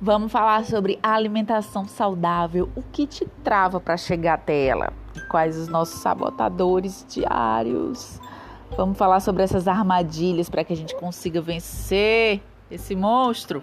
Vamos falar sobre alimentação saudável, o que te trava para chegar até ela quais os nossos sabotadores diários. Vamos falar sobre essas armadilhas para que a gente consiga vencer esse monstro.